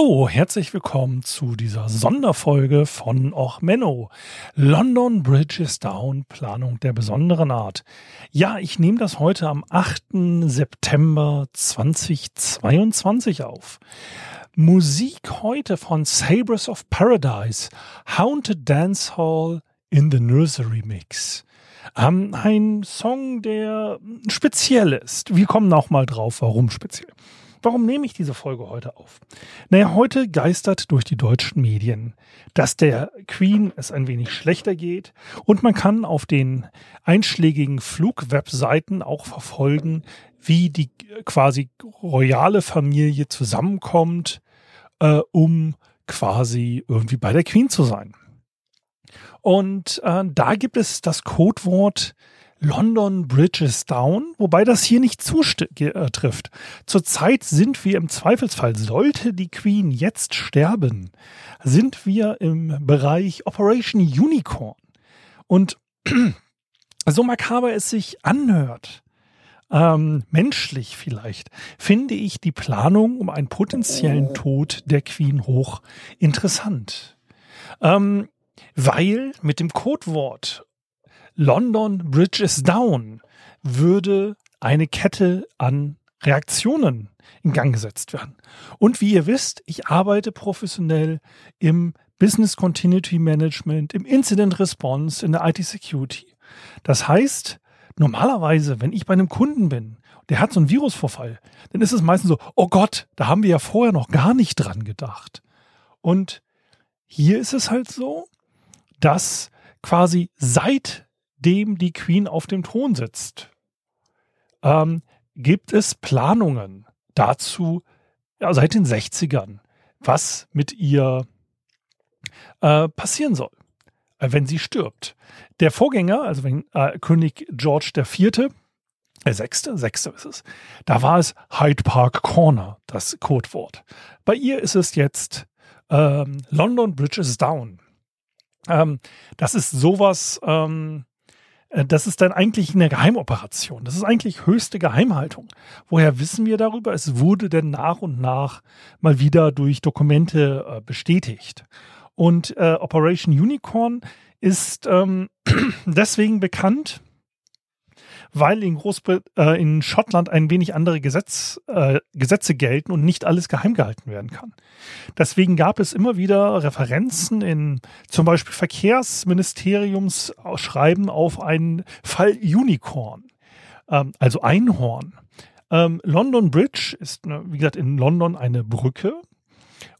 Hallo, herzlich willkommen zu dieser Sonderfolge von Och Menno. London Bridge is Down, Planung der besonderen Art. Ja, ich nehme das heute am 8. September 2022 auf. Musik heute von Sabres of Paradise, Haunted Dance Hall in the Nursery Mix. Ähm, ein Song, der speziell ist. Wir kommen auch mal drauf, warum speziell. Warum nehme ich diese Folge heute auf? Naja, heute geistert durch die deutschen Medien, dass der Queen es ein wenig schlechter geht und man kann auf den einschlägigen Flugwebseiten auch verfolgen, wie die quasi royale Familie zusammenkommt, äh, um quasi irgendwie bei der Queen zu sein. Und äh, da gibt es das Codewort London Bridge is down, wobei das hier nicht zutrifft. Äh, Zurzeit sind wir im Zweifelsfall, sollte die Queen jetzt sterben, sind wir im Bereich Operation Unicorn. Und so makaber es sich anhört, ähm, menschlich vielleicht, finde ich die Planung um einen potenziellen Tod der Queen hoch interessant. Ähm, weil mit dem Codewort London Bridge is down würde eine Kette an Reaktionen in Gang gesetzt werden. Und wie ihr wisst, ich arbeite professionell im Business Continuity Management, im Incident Response, in der IT Security. Das heißt, normalerweise, wenn ich bei einem Kunden bin, der hat so einen Virusvorfall, dann ist es meistens so, oh Gott, da haben wir ja vorher noch gar nicht dran gedacht. Und hier ist es halt so, dass quasi seitdem die Queen auf dem Thron sitzt, ähm, gibt es Planungen dazu, ja, seit den 60ern, was mit ihr äh, passieren soll. Äh, wenn sie stirbt. Der Vorgänger, also wenn äh, König George IV., der sechste, sechste ist es, da war es Hyde Park Corner, das Codewort. Bei ihr ist es jetzt ähm, London Bridge is Down. Ähm, das ist sowas, ähm, äh, das ist dann eigentlich eine Geheimoperation. Das ist eigentlich höchste Geheimhaltung. Woher wissen wir darüber? Es wurde denn nach und nach mal wieder durch Dokumente äh, bestätigt. Und äh, Operation Unicorn ist ähm, deswegen bekannt, weil in Großbrit äh, in Schottland ein wenig andere Gesetz, äh, Gesetze gelten und nicht alles geheim gehalten werden kann. Deswegen gab es immer wieder Referenzen in zum Beispiel Verkehrsministeriumsschreiben auf einen Fall Unicorn, ähm, also Einhorn. Ähm, London Bridge ist, ne, wie gesagt, in London eine Brücke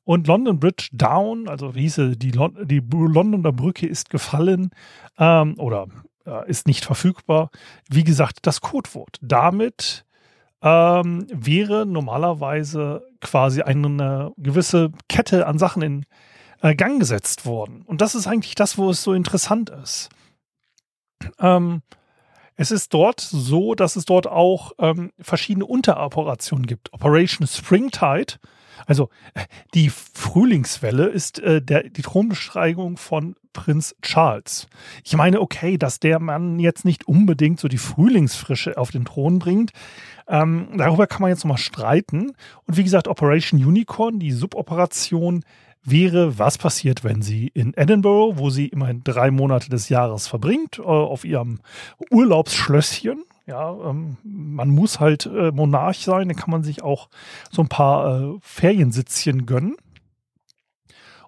und London Bridge Down, also hieße die, Lon die Londoner Brücke ist gefallen ähm, oder äh, ist nicht verfügbar. Wie gesagt, das Codewort. Damit ähm, wäre normalerweise quasi eine gewisse Kette an Sachen in äh, Gang gesetzt worden. Und das ist eigentlich das, wo es so interessant ist. Ähm, es ist dort so, dass es dort auch ähm, verschiedene Unteroperationen gibt. Operation Springtide also äh, die Frühlingswelle ist äh, der, die Thronbesteigung von Prinz Charles. Ich meine, okay, dass der Mann jetzt nicht unbedingt so die Frühlingsfrische auf den Thron bringt, ähm, darüber kann man jetzt nochmal streiten. Und wie gesagt, Operation Unicorn, die Suboperation, wäre, was passiert, wenn sie in Edinburgh, wo sie immerhin drei Monate des Jahres verbringt, äh, auf ihrem Urlaubsschlösschen, ja, ähm, man muss halt äh, Monarch sein, dann kann man sich auch so ein paar äh, Feriensitzchen gönnen.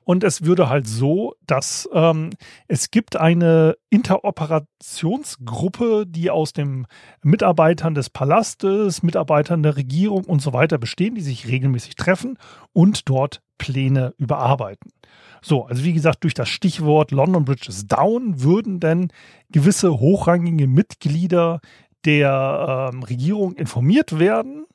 Und es würde halt so, dass ähm, es gibt eine Interoperationsgruppe, die aus den Mitarbeitern des Palastes, Mitarbeitern der Regierung und so weiter bestehen, die sich regelmäßig treffen und dort Pläne überarbeiten. So, also wie gesagt, durch das Stichwort London Bridge is Down würden denn gewisse hochrangige Mitglieder der ähm, Regierung informiert werden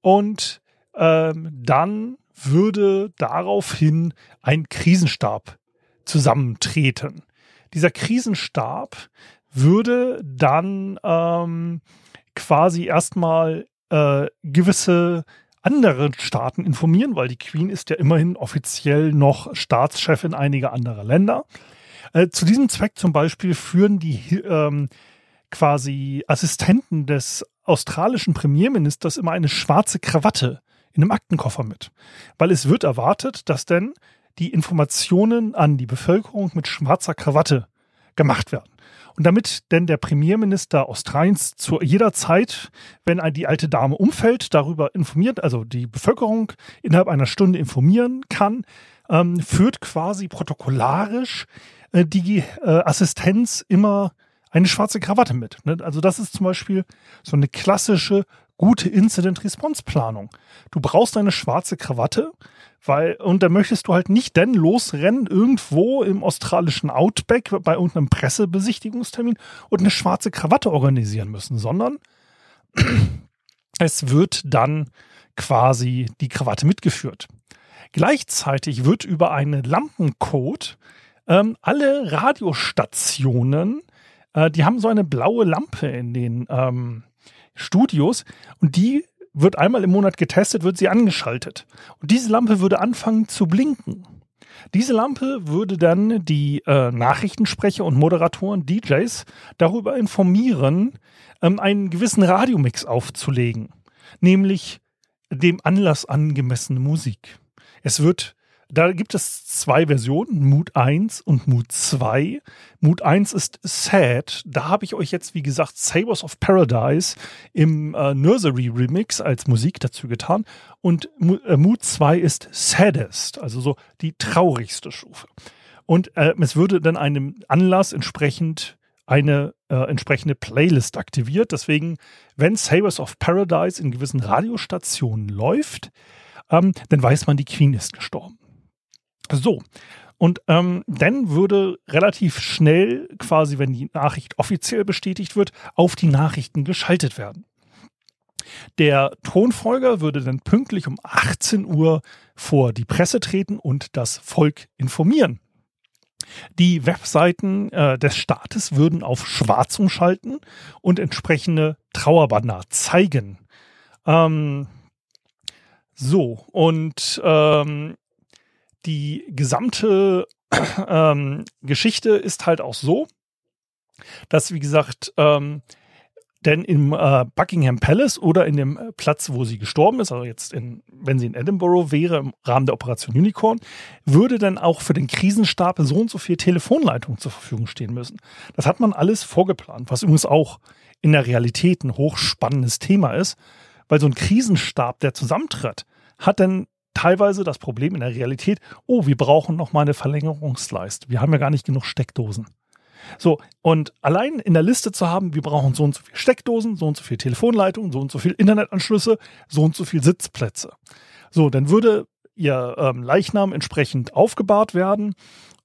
und ähm, dann würde daraufhin ein Krisenstab zusammentreten. Dieser Krisenstab würde dann ähm, quasi erstmal äh, gewisse andere Staaten informieren, weil die Queen ist ja immerhin offiziell noch Staatschefin einiger anderer Länder. Äh, zu diesem Zweck zum Beispiel führen die ähm, quasi Assistenten des australischen Premierministers immer eine schwarze Krawatte in einem Aktenkoffer mit. Weil es wird erwartet, dass denn die Informationen an die Bevölkerung mit schwarzer Krawatte gemacht werden. Und damit denn der Premierminister Australiens zu jeder Zeit, wenn die alte Dame umfällt, darüber informiert, also die Bevölkerung innerhalb einer Stunde informieren kann, ähm, führt quasi protokollarisch äh, die äh, Assistenz immer eine schwarze Krawatte mit. Ne? Also das ist zum Beispiel so eine klassische gute Incident-Response-Planung. Du brauchst eine schwarze Krawatte, weil, und da möchtest du halt nicht denn losrennen irgendwo im australischen Outback bei irgendeinem Pressebesichtigungstermin und eine schwarze Krawatte organisieren müssen, sondern es wird dann quasi die Krawatte mitgeführt. Gleichzeitig wird über einen Lampencode ähm, alle Radiostationen, äh, die haben so eine blaue Lampe in den ähm, Studios und die wird einmal im Monat getestet, wird sie angeschaltet. Und diese Lampe würde anfangen zu blinken. Diese Lampe würde dann die äh, Nachrichtensprecher und Moderatoren, DJs, darüber informieren, ähm, einen gewissen Radiomix aufzulegen, nämlich dem Anlass angemessene Musik. Es wird da gibt es zwei Versionen, Mood 1 und Mood 2. Mood 1 ist Sad. Da habe ich euch jetzt, wie gesagt, Sabers of Paradise im äh, Nursery Remix als Musik dazu getan. Und äh, Mood 2 ist Saddest, also so die traurigste Stufe. Und äh, es würde dann einem Anlass entsprechend eine äh, entsprechende Playlist aktiviert. Deswegen, wenn Sabers of Paradise in gewissen Radiostationen läuft, ähm, dann weiß man, die Queen ist gestorben. So. Und ähm, dann würde relativ schnell, quasi wenn die Nachricht offiziell bestätigt wird, auf die Nachrichten geschaltet werden. Der Thronfolger würde dann pünktlich um 18 Uhr vor die Presse treten und das Volk informieren. Die Webseiten äh, des Staates würden auf schwarz umschalten und entsprechende Trauerbanner zeigen. Ähm, so, und ähm, die gesamte ähm, Geschichte ist halt auch so, dass, wie gesagt, ähm, denn im äh, Buckingham Palace oder in dem Platz, wo sie gestorben ist, also jetzt, in, wenn sie in Edinburgh wäre, im Rahmen der Operation Unicorn, würde dann auch für den Krisenstab so und so viel Telefonleitung zur Verfügung stehen müssen. Das hat man alles vorgeplant, was übrigens auch in der Realität ein hochspannendes Thema ist, weil so ein Krisenstab, der zusammentritt, hat dann teilweise das Problem in der Realität, oh, wir brauchen noch mal eine Verlängerungsleiste. Wir haben ja gar nicht genug Steckdosen. So, und allein in der Liste zu haben, wir brauchen so und so viel Steckdosen, so und so viel Telefonleitungen, so und so viel Internetanschlüsse, so und so viel Sitzplätze. So, dann würde ihr ähm, Leichnam entsprechend aufgebahrt werden.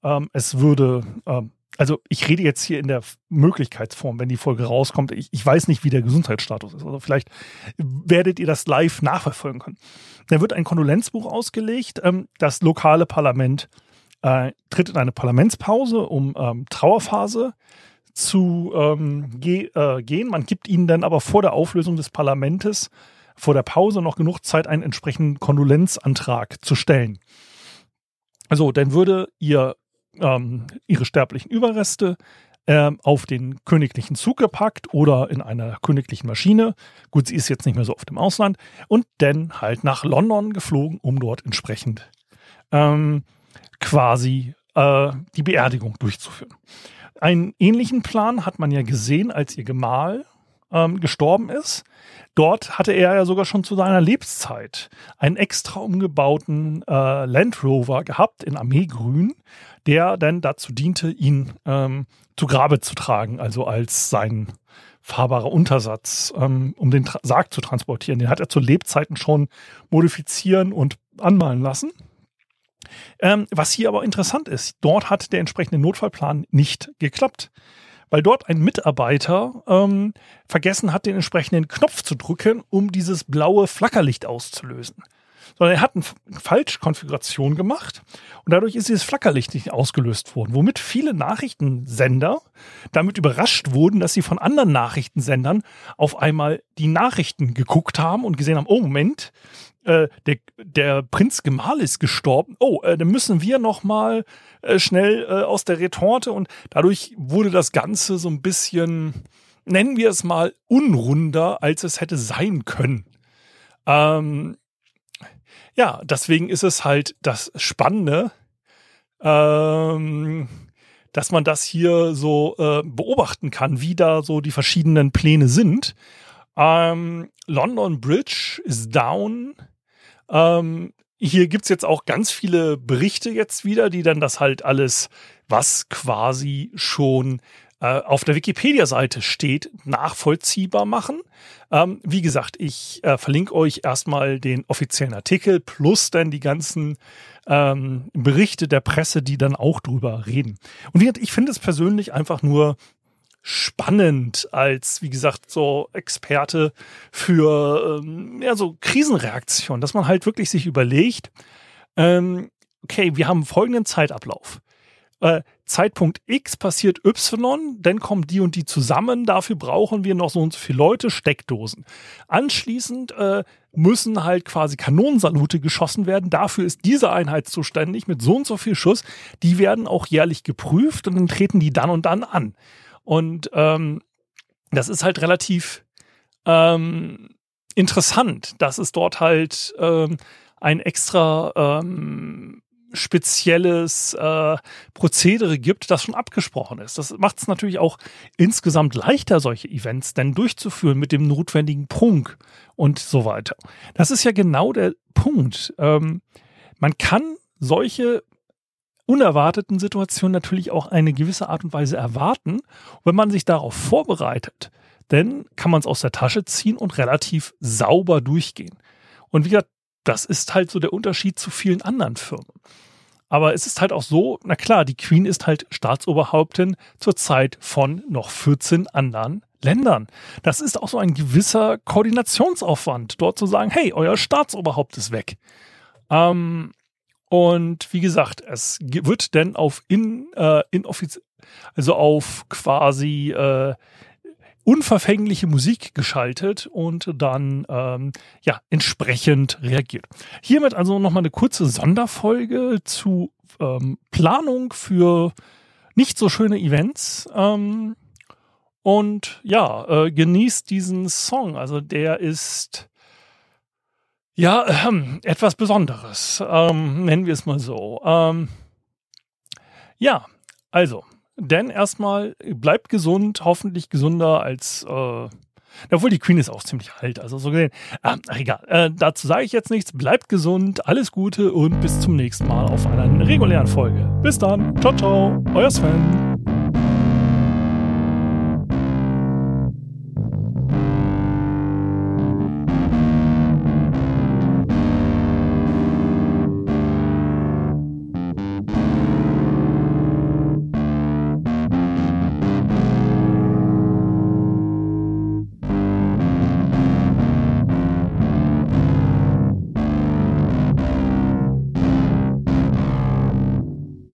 Ähm, es würde ähm, also ich rede jetzt hier in der Möglichkeitsform, wenn die Folge rauskommt. Ich, ich, weiß nicht, wie der Gesundheitsstatus ist. Also vielleicht werdet ihr das live nachverfolgen können. Da wird ein Kondolenzbuch ausgelegt. Ähm, das lokale Parlament äh, tritt in eine Parlamentspause, um ähm, Trauerphase zu ähm, ge äh, gehen. Man gibt ihnen dann aber vor der Auflösung des Parlamentes, vor der Pause noch genug Zeit, einen entsprechenden Kondolenzantrag zu stellen. Also, dann würde ihr ähm, ihre sterblichen Überreste auf den königlichen Zug gepackt oder in einer königlichen Maschine. Gut, sie ist jetzt nicht mehr so oft im Ausland. Und dann halt nach London geflogen, um dort entsprechend ähm, quasi äh, die Beerdigung durchzuführen. Einen ähnlichen Plan hat man ja gesehen, als ihr Gemahl ähm, gestorben ist. Dort hatte er ja sogar schon zu seiner Lebenszeit einen extra umgebauten äh, Land Rover gehabt in Armeegrün, der dann dazu diente, ihn ähm, zu Grabe zu tragen, also als sein fahrbarer Untersatz, ähm, um den Tra Sarg zu transportieren. Den hat er zu Lebzeiten schon modifizieren und anmalen lassen. Ähm, was hier aber interessant ist, dort hat der entsprechende Notfallplan nicht geklappt weil dort ein Mitarbeiter ähm, vergessen hat, den entsprechenden Knopf zu drücken, um dieses blaue Flackerlicht auszulösen. Sondern er hat eine Falschkonfiguration gemacht und dadurch ist dieses Flackerlicht nicht ausgelöst worden, womit viele Nachrichtensender damit überrascht wurden, dass sie von anderen Nachrichtensendern auf einmal die Nachrichten geguckt haben und gesehen haben, oh Moment, äh, der, der Prinz Gemahl ist gestorben. Oh, äh, dann müssen wir noch mal äh, schnell äh, aus der Retorte und dadurch wurde das Ganze so ein bisschen, nennen wir es mal, unrunder, als es hätte sein können. Ähm, ja, deswegen ist es halt das Spannende, ähm, dass man das hier so äh, beobachten kann, wie da so die verschiedenen Pläne sind. Ähm, London Bridge ist down. Ähm, hier gibt's jetzt auch ganz viele Berichte jetzt wieder, die dann das halt alles, was quasi schon äh, auf der Wikipedia-Seite steht, nachvollziehbar machen. Ähm, wie gesagt, ich äh, verlinke euch erstmal den offiziellen Artikel plus dann die ganzen ähm, Berichte der Presse, die dann auch drüber reden. Und ich finde es persönlich einfach nur spannend als, wie gesagt, so Experte für ähm, ja, so Krisenreaktion, dass man halt wirklich sich überlegt, ähm, okay, wir haben folgenden Zeitablauf. Äh, Zeitpunkt X passiert Y, dann kommen die und die zusammen, dafür brauchen wir noch so und so viele Leute, Steckdosen. Anschließend äh, müssen halt quasi Kanonensalute geschossen werden, dafür ist diese Einheit zuständig mit so und so viel Schuss, die werden auch jährlich geprüft und dann treten die dann und dann an. Und ähm, das ist halt relativ ähm, interessant, dass es dort halt ähm, ein extra ähm, spezielles äh, Prozedere gibt, das schon abgesprochen ist. Das macht es natürlich auch insgesamt leichter, solche Events denn durchzuführen mit dem notwendigen Prunk und so weiter. Das ist ja genau der Punkt. Ähm, man kann solche unerwarteten Situationen natürlich auch eine gewisse Art und Weise erwarten. wenn man sich darauf vorbereitet, dann kann man es aus der Tasche ziehen und relativ sauber durchgehen. Und wie gesagt, das ist halt so der Unterschied zu vielen anderen Firmen. Aber es ist halt auch so, na klar, die Queen ist halt Staatsoberhauptin zur Zeit von noch 14 anderen Ländern. Das ist auch so ein gewisser Koordinationsaufwand, dort zu sagen, hey, euer Staatsoberhaupt ist weg. Ähm, und wie gesagt, es wird denn auf in, äh, inoffiziell, also auf quasi äh, unverfängliche Musik geschaltet und dann ähm, ja entsprechend reagiert. Hiermit also nochmal eine kurze Sonderfolge zu ähm, Planung für nicht so schöne Events. Ähm, und ja, äh, genießt diesen Song. Also der ist ja äh, etwas Besonderes. Ähm, nennen wir es mal so. Ähm, ja, also denn erstmal bleibt gesund, hoffentlich gesünder als. Äh, obwohl die Queen ist auch ziemlich alt, also so gesehen. Ah, ach egal, äh, dazu sage ich jetzt nichts. Bleibt gesund, alles Gute und bis zum nächsten Mal auf einer regulären Folge. Bis dann, ciao, ciao, euer Sven.